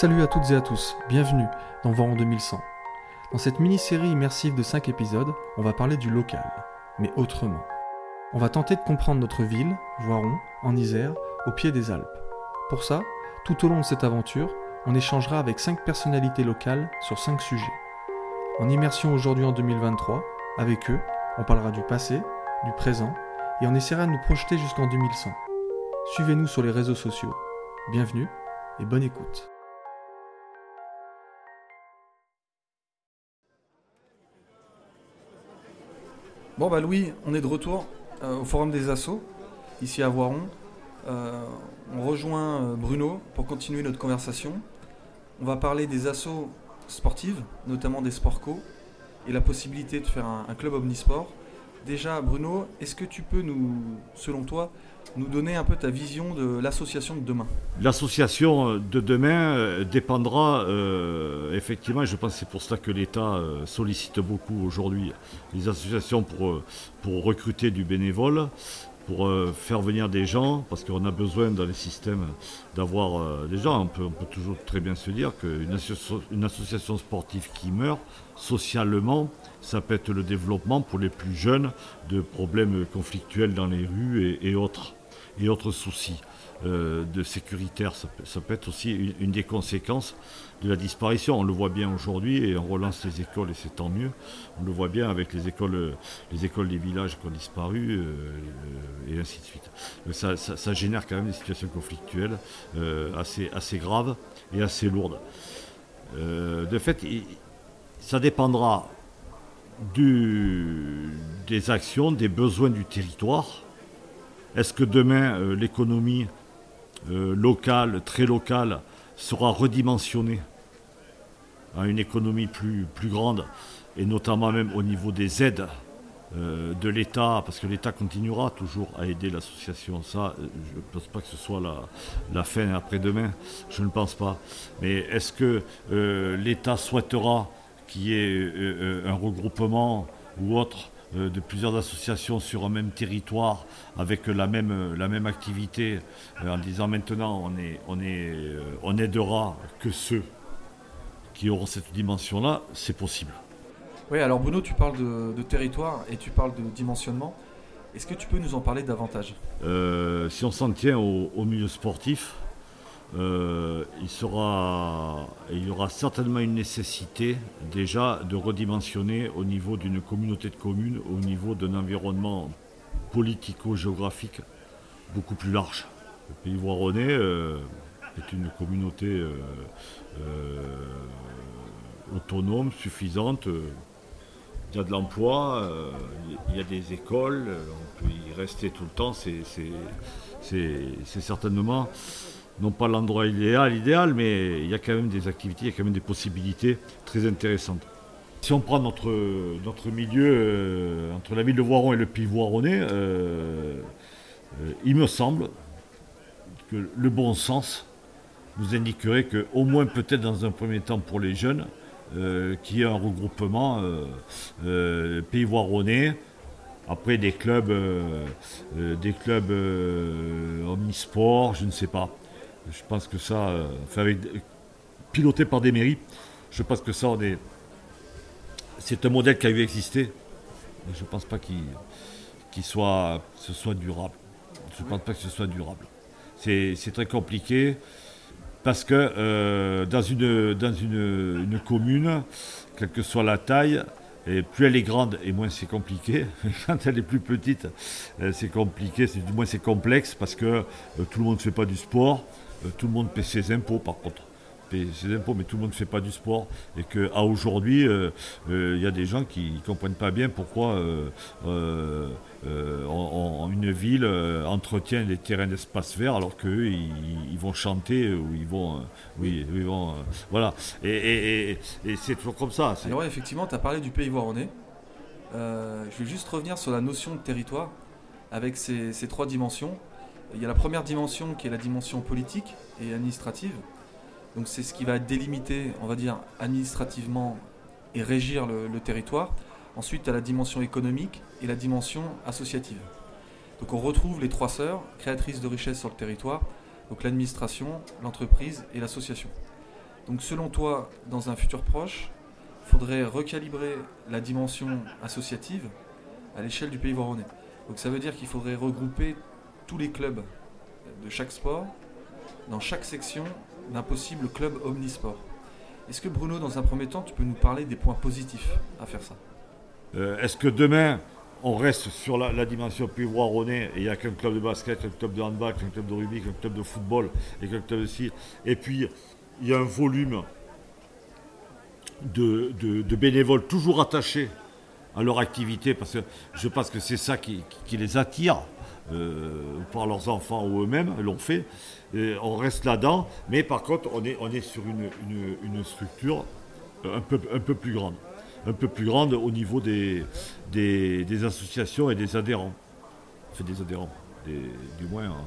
Salut à toutes et à tous, bienvenue dans Voiron 2100. Dans cette mini-série immersive de 5 épisodes, on va parler du local, mais autrement. On va tenter de comprendre notre ville, Voiron, en Isère, au pied des Alpes. Pour ça, tout au long de cette aventure, on échangera avec 5 personnalités locales sur 5 sujets. En immersion aujourd'hui en 2023, avec eux, on parlera du passé, du présent, et on essaiera de nous projeter jusqu'en 2100. Suivez-nous sur les réseaux sociaux. Bienvenue et bonne écoute. Bon bah Louis, on est de retour euh, au Forum des Assos, ici à Voiron. Euh, on rejoint euh, Bruno pour continuer notre conversation. On va parler des assos sportives, notamment des sports co, et la possibilité de faire un, un club omnisport. Déjà Bruno, est-ce que tu peux nous, selon toi, nous donner un peu ta vision de l'association de demain? L'association de demain euh, dépendra euh, effectivement, et je pense que c'est pour cela que l'État euh, sollicite beaucoup aujourd'hui les associations euh, pour recruter du bénévole, pour euh, faire venir des gens, parce qu'on a besoin dans les systèmes d'avoir euh, des gens. On peut, toujours très bien se dire qu'une asso- une association sportive qui meurt, socialement, ça peut être le développement pour les plus jeunes de problèmes conflictuels dans les rues et autres, et autres soucis euh, de sécuritaire. Ça peut, être aussi une, des conséquences de la disparition. On le voit bien aujourd'hui et on relance les écoles et c'est tant mieux. On le voit bien avec les écoles, les écoles des villages qui ont disparu euh, euh, et ainsi de suite. Ça, génère quand même des situations conflictuelles assez, graves et assez lourdes. De fait, ça dépendra des actions, des besoins du territoire. Est-ce que demain, l'économie euh, locale, très locale, sera redimensionnée à une économie plus, grande, et notamment même au niveau des aides euh, de l'État, parce que l'État continuera toujours à aider l'association. Ça, euh, je ne pense pas que ce soit la, fin après-demain, je ne pense pas. Mais est-ce que euh, l'État souhaitera qu'il y ait un regroupement ou autre? De plusieurs associations sur un même territoire avec la même, euh, la même activité euh, en disant maintenant on, est, on, est, euh, on aidera que ceux qui auront cette dimension-là, c'est possible. Oui, alors Bruno, tu parles de, de territoire et tu parles de dimensionnement. Est-ce que tu peux nous en parler davantage? Euh, si on s'en tient au, au milieu sportif, euh, il, y aura certainement une nécessité déjà de redimensionner au niveau d'une communauté de communes, au niveau d'un environnement politico-géographique beaucoup plus large. Le Pays Voironnais euh, est une communauté euh, autonome, suffisante. il y a de l'emploi, il y a des écoles, on peut y rester tout le temps, c'est certainement non pas l'endroit idéal, idéal, mais il y a quand même des activités, il y a quand même des possibilités très intéressantes. Si on prend notre, milieu euh, entre la ville de Voiron et le Pays Voironnais, euh, euh, il me semble que le bon sens nous indiquerait que, au moins peut-être dans un premier temps pour les jeunes, qu'il y ait un regroupement Pays Voironnais, après des clubs, des clubs euh, omnisport, je ne sais pas. Je pense que ça, euh, enfin, piloté par des mairies, je pense que ça, on est- c'est un modèle qui a eu existé, mais je ne pense pas qu'il soit, ce soit durable. Je ne pense pas que ce soit durable. C'est très compliqué parce que euh, dans, une, commune, quelle que soit la taille, et plus elle est grande et moins c'est compliqué. Quand elle est plus petite, euh, c'est compliqué, du moins c'est complexe parce que tout le monde ne fait pas du sport, tout le monde paie ses impôts par contre. Ses impôts, mais tout le monde ne fait pas du sport. Et qu'à aujourd'hui, euh, euh, il y a des gens qui ne comprennent pas bien pourquoi euh, euh, euh, on- on- une ville euh, entretient les terrains d'espace vert alors qu'eux, ils, ils vont chanter ou ils vont. euh, oui, ils vont. euh, voilà. Et, et- et- et c'est toujours comme ça. c'est- Alors ouais, effectivement, tu as parlé du Pays Voironnais. Euh, je vais juste revenir sur la notion de territoire avec ces, ces trois dimensions. Il y a la première dimension qui est la dimension politique et administrative. Donc c'est ce qui va délimiter, on va dire, administrativement et régir le, territoire. Ensuite, as la dimension économique et la dimension associative. Donc on retrouve les trois sœurs, créatrices de richesse sur le territoire, donc l'administration, l'entreprise et l'association. Donc selon toi, dans un futur proche, il faudrait recalibrer la dimension associative à l'échelle du pays voironnais. Donc ça veut dire qu'il faudrait regrouper tous les clubs de chaque sport dans chaque section d'un possible club omnisport. Est-ce que Bruno, dans un premier temps, tu peux nous parler des points positifs à faire ça? Euh, Est-ce que demain, on reste sur la, dimension voironnais et il n'y a qu'un club de basket, un club de handball, qu'un club de rugby, qu'un club de football et qu'un club de Et puis, il y a un volume de, bénévoles toujours attachés à leur activité, parce que je pense que c'est ça qui, les attire, par leurs enfants ou eux-mêmes, l'ont fait. on reste là-dedans, mais par contre, on est, on est sur une, structure un peu, un peu plus grande. Un peu plus grande au niveau des, des, associations et des adhérents. Enfin, des adhérents du moins hein,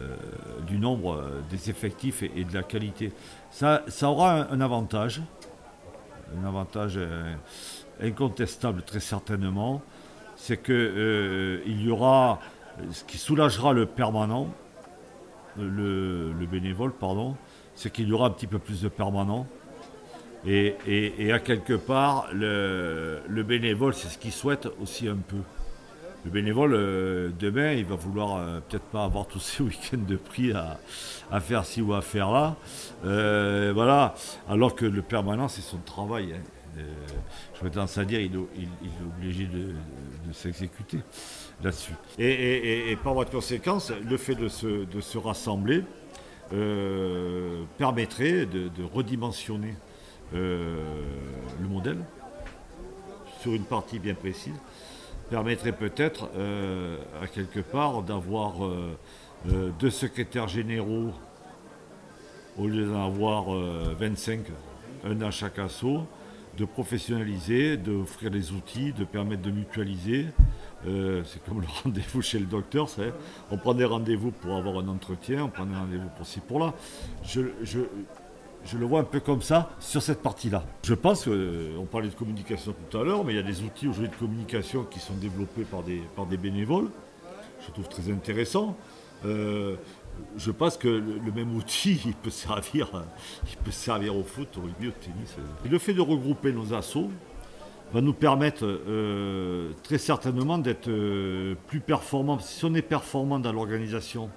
euh, du nombre euh, des effectifs et, de la qualité. Ça, ça aura un, avantage, un avantage euh, incontestable très certainement, c'est que il y aura ce qui soulagera le permanent, le, bénévole, pardon, c'est qu'il y aura un petit peu plus de permanents. Et, à quelque part, le, le bénévole, c'est ce qu'il souhaite aussi un peu le bénévole, euh, demain, il va vouloir euh, peut-être pas avoir tous ces week-ends de prix à, faire ci ou à faire là. Euh, voilà. Alors que le permanent, c'est son travail. Hein. Je vais tendance à dire il, est obligé de, s'exécuter là-dessus. Et, par voie de conséquence, le fait de se, rassembler permettrait de, redimensionner le modèle sur une partie bien précise permettrait peut-être euh, à quelque part d'avoir euh, euh, deux secrétaires généraux au lieu d'en avoir 25, un à chaque assaut, de professionnaliser, d'offrir les outils, de permettre de mutualiser. c'est comme le rendez-vous chez le docteur, on prend des rendez-vous pour avoir un entretien, on prend des rendez-vous pour ci, pour là. je, je le vois un peu comme ça sur cette partie-là. Je pense qu'on euh, parlait de communication tout à l'heure, mais il y a des outils aujourd'hui de communication qui sont développés par des, par des bénévoles. Je trouve très intéressant. Euh, je pense que le, même outil, il peut servir, il peut servir au foot, au rugby, au tennis. Le fait de regrouper nos assauts va nous permettre euh, très certainement d'être plus performants. Si on est performant dans l'organisation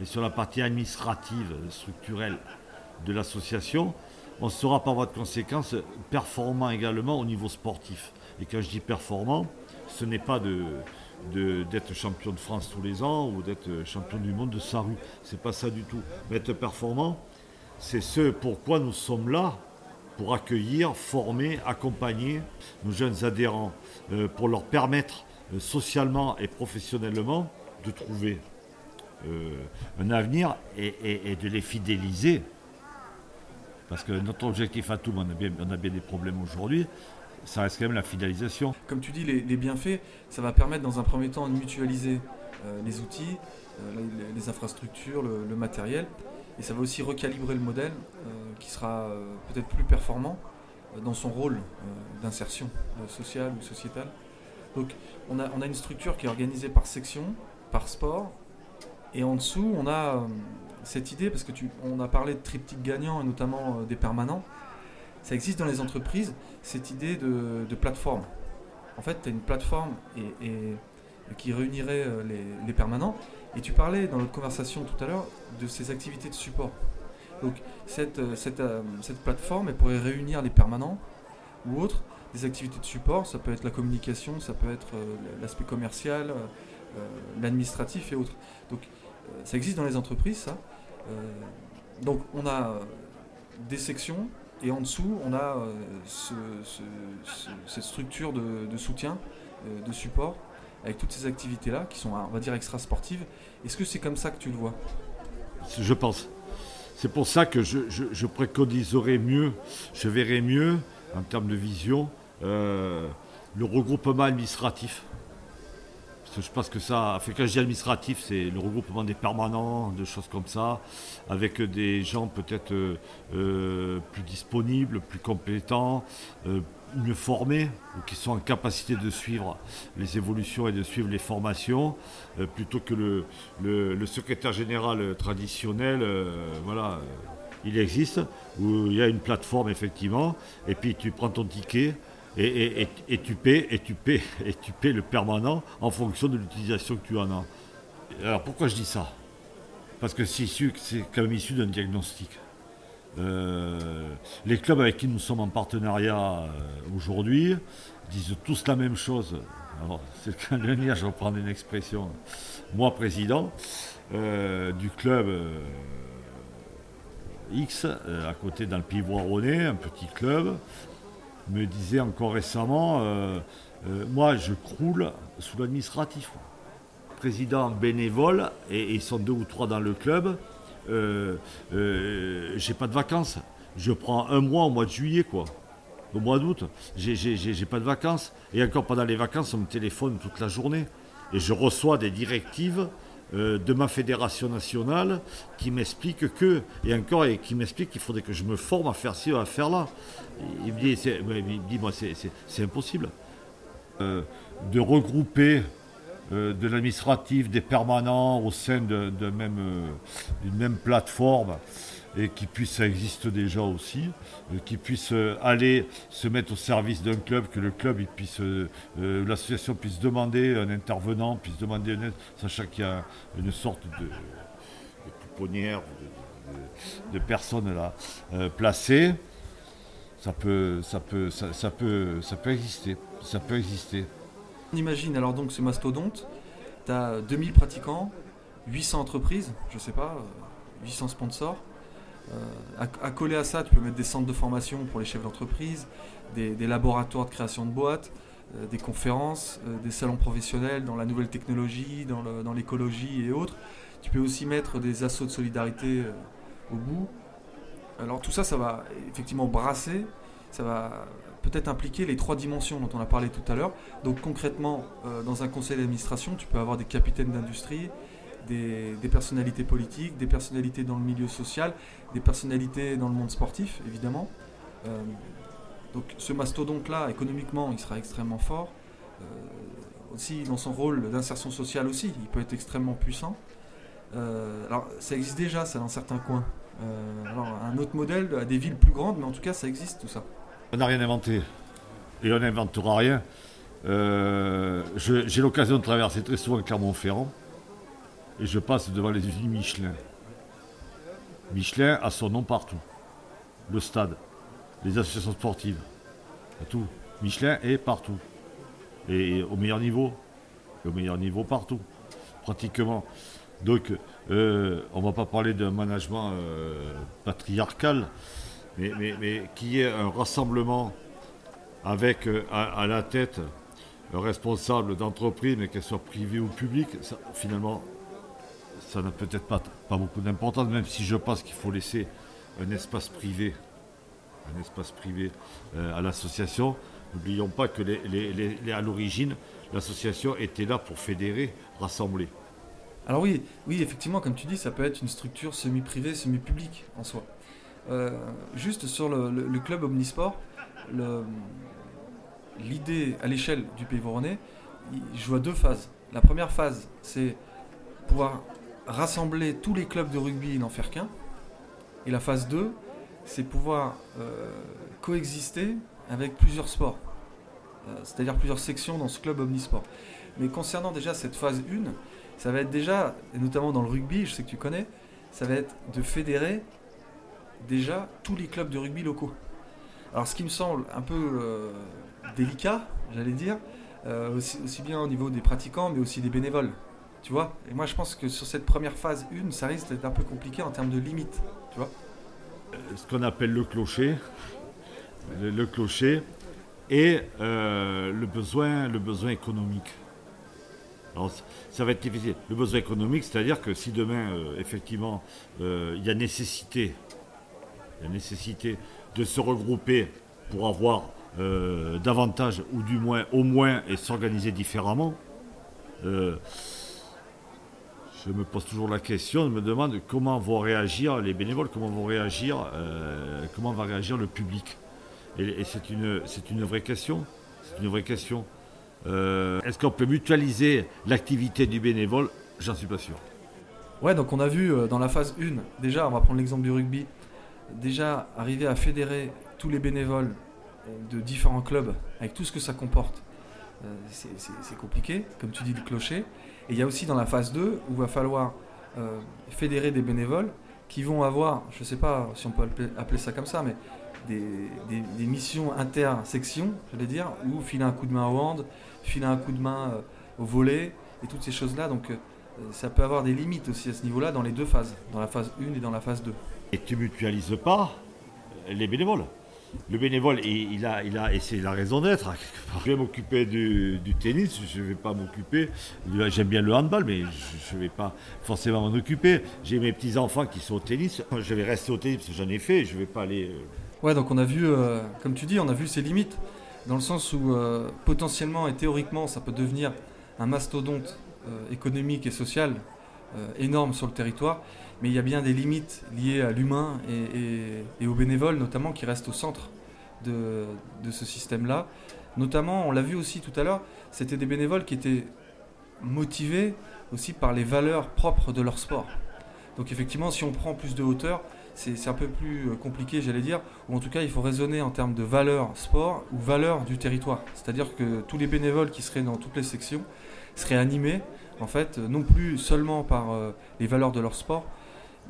et sur la partie administrative, structurelle, de l'association, on sera par voie de conséquence performant également au niveau sportif. Et quand je dis performant, ce n'est pas de, d'être champion de France tous les ans ou d'être champion du monde de sa rue. C'est pas ça du tout. Mais être performant, c'est ce pourquoi nous sommes là, pour accueillir, former, accompagner nos jeunes adhérents, euh, pour leur permettre euh, socialement et professionnellement de trouver euh, un avenir et de les fidéliser parce que notre objectif à tout, on a bien, on a bien des problèmes aujourd'hui, ça reste quand même la fidélisation. Comme tu dis, les, bienfaits, ça va permettre dans un premier temps de mutualiser euh, les outils, euh, les, infrastructures, le, matériel, et ça va aussi recalibrer le modèle euh, qui sera peut-être plus performant dans son rôle d'insertion sociale ou sociétale. Donc on a, on a une structure qui est organisée par section, par sport, et en dessous on a cette idée, parce que tu, on a parlé de triptyque gagnant et notamment des permanents, ça existe dans les entreprises, cette idée de, plateforme. En fait, tu as une plateforme et, qui réunirait euh, les, permanents. Et tu parlais dans notre conversation tout à l'heure de ces activités de support. Donc cette, euh, cette, cette, plateforme, elle pourrait réunir les permanents ou autres, des activités de support, ça peut être la communication, ça peut être l'aspect commercial, l'administratif et autres. Donc ça existe dans les entreprises, ça. Euh, donc on a euh, des sections et en dessous on a euh, cette structure de, soutien, de support avec toutes ces activités-là qui sont, on va dire, extra-sportives. Est-ce que c'est comme ça que tu le vois? Je pense. C'est pour ça que je, préconiserais mieux, je verrais mieux, en termes de vision, le regroupement administratif je pense que ça, fait quand je dis administratif, c'est le regroupement des permanents, de choses comme ça, avec des gens peut-être euh, euh, plus disponibles, plus compétents, euh, mieux formés, qui sont en capacité de suivre les évolutions et de suivre les formations, plutôt que le, secrétaire général traditionnel, voilà il existe, où il y a une plateforme effectivement, et puis tu prends ton ticket. Et, tu paies, et tu paies, et tu paies le permanent en fonction de l'utilisation que tu en as. Alors pourquoi je dis ça? Parce que c'est quand même issu d'un diagnostic. Euh, les clubs avec qui nous sommes en partenariat euh, aujourd'hui disent tous la même chose. c'est le cas de je prendre une expression. Moi, président euh, du club X, à côté dans le Pivot Ronnais, un petit club, me disait encore récemment Moi, je croule sous l'administratif. Président bénévole, et ils sont deux ou trois dans le club, euh, euh, j'ai pas de vacances. Je prends un mois au mois de juillet, quoi. Au mois d'août, j'ai pas de vacances. Et encore pendant les vacances, on me téléphone toute la journée. Et je reçois des directives euh, de ma fédération nationale qui m'expliquent que, et encore, et qui m'expliquent qu'il faudrait que je me forme à faire ci, à faire là. Il me dit, moi, c'est impossible. de regrouper euh, de l'administratif, des permanents au sein d'une de, même, euh, même plateforme et qui puisse, ça existe déjà aussi, euh, qui puisse aller se mettre au service d'un club, que le club puisse, l'association puisse demander un intervenant, puisse demander un aide, sachant qu'il y a une sorte de, pouponnière, de, personnes là placées, ça peut, ça peut, ça peut, ça peut exister, ça peut exister. On imagine alors donc ce mastodonte, tu as 2000 pratiquants, 800 entreprises, je sais pas, 800 euh, sponsors. Euh, à, coller à ça, tu peux mettre des centres de formation pour les chefs d'entreprise, des, laboratoires de création de boîtes, euh, des conférences, des salons professionnels dans la nouvelle technologie, dans l'écologie et autres. Tu peux aussi mettre des assauts de solidarité au bout. Alors tout ça, ça va effectivement brasser, ça va peut-être impliquer les trois dimensions dont on a parlé tout à l'heure. Donc concrètement, euh, dans un conseil d'administration, tu peux avoir des capitaines d'industrie, des, personnalités politiques, des personnalités dans le milieu social, des personnalités dans le monde sportif, évidemment. Euh, donc ce mastodonte-là, économiquement, il sera extrêmement fort. Euh, aussi dans son rôle d'insertion sociale aussi, il peut être extrêmement puissant. alors ça existe déjà, ça, dans certains coins. alors un autre modèle à des villes plus grandes, mais en tout cas ça existe tout ça. On n'a rien inventé. Et on n'inventera rien. Euh, j'ai l'occasion de traverser très souvent Clermont-Ferrand. Et je passe devant les usines Michelin. Michelin a son nom partout. Le stade, les associations sportives, tout. Michelin est partout. Et au meilleur niveau. au meilleur niveau partout. Pratiquement. Donc, euh, on ne va pas parler d'un management euh, patriarcal, mais, mais, mais qu'il y ait un rassemblement avec euh, à, la tête un responsable d'entreprise, mais qu'elle soit privée ou publique, finalement, ça n'a peut-être pas, pas beaucoup d'importance, même si je pense qu'il faut laisser un espace privé, un espace privé euh, à l'association. N'oublions pas que à l'origine, l'association était là pour fédérer, rassembler. Alors oui, oui, effectivement, comme tu dis, ça peut être une structure semi-privée, semi-publique en soi. Euh, juste sur le, club Omnisport, l'idée à l'échelle du Pays Voronais, je vois deux phases. La première phase, c'est pouvoir rassembler tous les clubs de rugby et n'en faire qu'un. Et la phase 2, c'est pouvoir euh, coexister avec plusieurs sports, euh, c'est-à-dire plusieurs sections dans ce club omnisport. Mais concernant déjà cette phase 1, ça va être déjà, et notamment dans le rugby, je sais que tu connais, ça va être de fédérer déjà tous les clubs de rugby locaux. Alors ce qui me semble un peu euh, délicat, j'allais dire, aussi, bien au niveau des pratiquants, mais aussi des bénévoles. Tu vois Et moi je pense que sur cette première phase 1, ça risque d'être un peu compliqué en termes de limites. Tu vois euh, Ce qu'on appelle le clocher, le, clocher, et le, besoin, le besoin économique. Alors, ça va être difficile. Le besoin économique, c'est-à-dire que si demain, effectivement, il y a nécessité nécessité de se regrouper pour avoir euh, davantage, ou du moins, au moins, et s'organiser différemment. Euh, je me pose toujours la question, je me demande comment vont réagir les bénévoles, comment vont réagir, euh, comment va réagir le public. Et, c'est une, c'est une vraie question. C'est une vraie question. est-ce qu'on peut mutualiser l'activité du bénévole? J'en suis pas sûr. Ouais, donc on a vu dans la phase 1, déjà, on va prendre l'exemple du rugby, déjà arriver à fédérer tous les bénévoles de différents clubs avec tout ce que ça comporte, c'est compliqué, comme tu dis, le clocher. Et il y a aussi dans la phase 2 où va falloir fédérer des bénévoles qui vont avoir, je ne sais pas si on peut appeler ça comme ça, mais des, missions intersections, je vais dire, ou filer un coup de main au hand, filer un coup de main euh, au volet, et toutes ces choses-là. Donc euh, ça peut avoir des limites aussi à ce niveau-là dans les deux phases, dans la phase 1 et dans la phase 2. Et tu mutualises pas les bénévoles le bénévole, il, a, il a, et c'est la raison d'être. Hein, je vais m'occuper du, tennis, je ne vais pas m'occuper. J'aime bien le handball, mais je ne vais pas forcément m'en occuper. J'ai mes petits enfants qui sont au tennis. Je vais rester au tennis parce que j'en ai fait. Je ne vais pas aller euh, Ouais, donc on a vu, euh, comme tu dis, on a vu ses limites, dans le sens où euh, potentiellement et théoriquement, ça peut devenir un mastodonte économique et social énorme sur le territoire, mais il y a bien des limites liées à l'humain et, aux bénévoles, notamment, qui restent au centre de, de ce système-là. Notamment, on l'a vu aussi tout à l'heure, c'était des bénévoles qui étaient motivés aussi par les valeurs propres de leur sport. Donc effectivement, si on prend plus de hauteur, c'est un peu plus euh, compliqué, j'allais dire, ou en tout cas il faut raisonner en termes de valeur sport ou valeur du territoire. C'est-à-dire que tous les bénévoles qui seraient dans toutes les sections seraient animés, en fait, non plus seulement par euh, les valeurs de leur sport,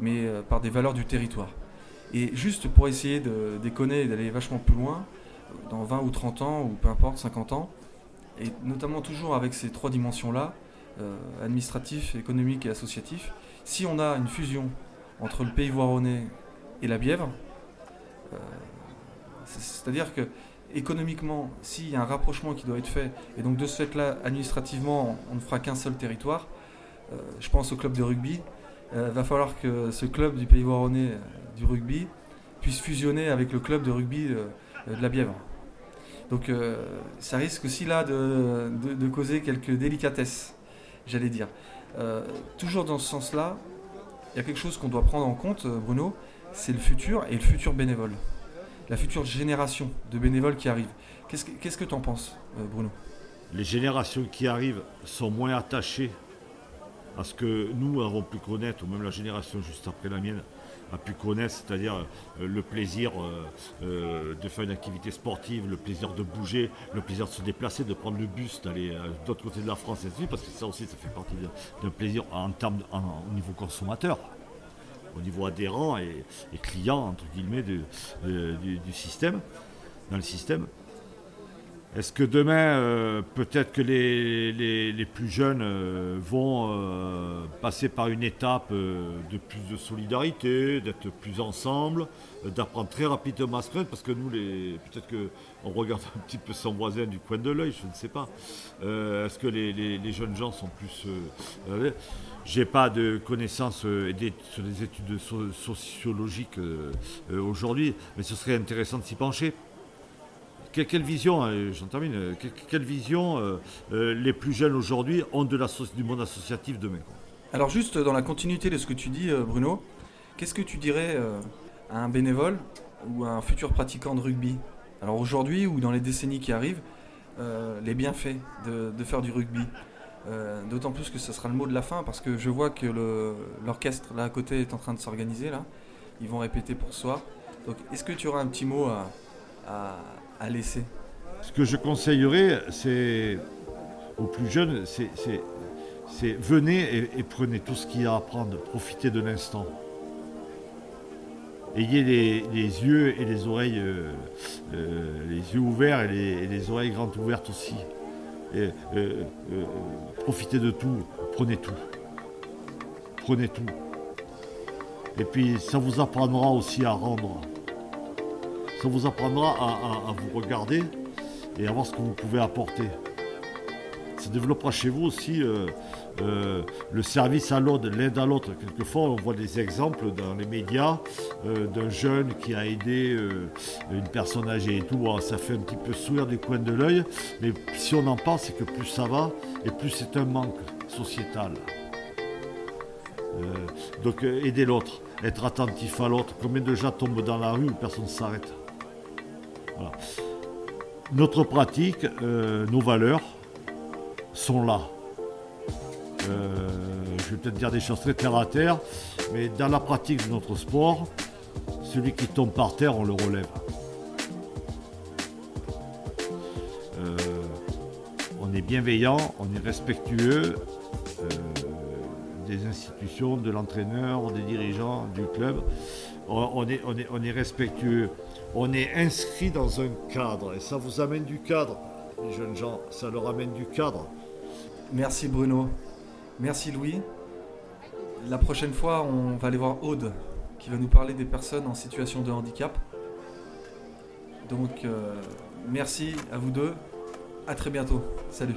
mais euh, par des valeurs du territoire. Et juste pour essayer de déconner et d'aller vachement plus loin, dans 20 ou 30 ans, ou peu importe, 50 ans, et notamment toujours avec ces trois dimensions-là, administratif, économique et associatif, si on a une fusion entre le pays voironnais et la Bièvre. Euh, c'est-à-dire que économiquement, s'il y a un rapprochement qui doit être fait, et donc de ce fait-là, administrativement, on ne fera qu'un seul territoire, euh, je pense au club de rugby, il euh, va falloir que ce club du pays voironnais du rugby puisse fusionner avec le club de rugby de la Bièvre. Donc ça risque aussi là de, causer quelques délicatesses, j'allais dire. toujours dans ce sens-là, il y a quelque chose qu'on doit prendre en compte, euh, Bruno, c'est le futur et le futur bénévole. La future génération de bénévoles qui arrivent. Qu'est-ce que tu en penses, euh, Bruno? Les générations qui arrivent sont moins attachées à ce que nous avons pu connaître, ou même la génération juste après la mienne a pu connaître, c'est-à-dire euh, le plaisir de faire une activité sportive, le plaisir de bouger, le plaisir de se déplacer, de prendre le bus, d'aller de l'autre côté de la France, parce que ça aussi, ça fait partie d'un plaisir en termes, au niveau consommateur au niveau adhérent et, client, entre guillemets, du, système, dans le système. Est-ce que demain, euh, peut-être que les, plus jeunes euh, vont euh, passer par une étape de plus de solidarité, d'être plus ensemble, d'apprendre très rapidement à se connaître? Parce que nous, peut-être qu'on regarde un petit peu son voisin du coin de l'œil, je ne sais pas. Est-ce que les, jeunes gens sont plus... J'ai pas de connaissances sur des études sociologiques aujourd'hui, mais ce serait intéressant de s'y pencher quelle vision, hein, j'en termine, euh, quelle vision euh, euh, les plus jeunes aujourd'hui ont du monde associatif demain Alors juste dans la continuité de ce que tu dis, Bruno, qu'est-ce que tu dirais à un bénévole ou à un futur pratiquant de rugby? Alors aujourd'hui ou dans les décennies qui arrivent, les bienfaits de, faire du rugby D'autant plus que ce sera le mot de la fin parce que je vois que l'orchestre là à côté est en train de s'organiser là. Ils vont répéter pour soi. Donc est-ce que tu auras un petit mot à laisser Ce que je conseillerais, c'est aux plus jeunes, c'est venez et, prenez tout ce qu'il y a à prendre, profitez de l'instant. Ayez les, yeux et les oreilles, euh, euh, les yeux ouverts et les, oreilles grandes ouvertes aussi. Euh, profitez de tout, prenez tout. Prenez tout. Et puis ça vous apprendra aussi à rendre ça vous apprendra à, vous regarder et à voir ce que vous pouvez apporter. Ça développera chez vous aussi euh, euh, le service à l'autre, l'aide à l'autre. Quelquefois, on voit des exemples dans les médias euh, d'un jeune qui a aidé une personne âgée et tout. ça fait un petit peu sourire du coin de l'œil, mais si on en parle, c'est que plus ça va et plus c'est un manque sociétal. donc aider l'autre, être attentif à l'autre. Combien de gens tombent dans la rue où personne ne s'arrête? Notre pratique, euh, nos valeurs sont là. Euh, je vais peut-être dire des choses très terre à terre, mais dans la pratique de notre sport, celui qui tombe par terre, on le relève. Euh, on est bienveillant, on est respectueux des institutions, de l'entraîneur, des dirigeants, du club. On, est, on, est, on est respectueux. On est inscrit dans un cadre et ça vous amène du cadre, les jeunes gens, ça leur amène du cadre. Merci Bruno. Merci Louis. La prochaine fois, on va aller voir Aude, qui va nous parler des personnes en situation de handicap. Donc, euh, merci à vous deux. À très bientôt. Salut.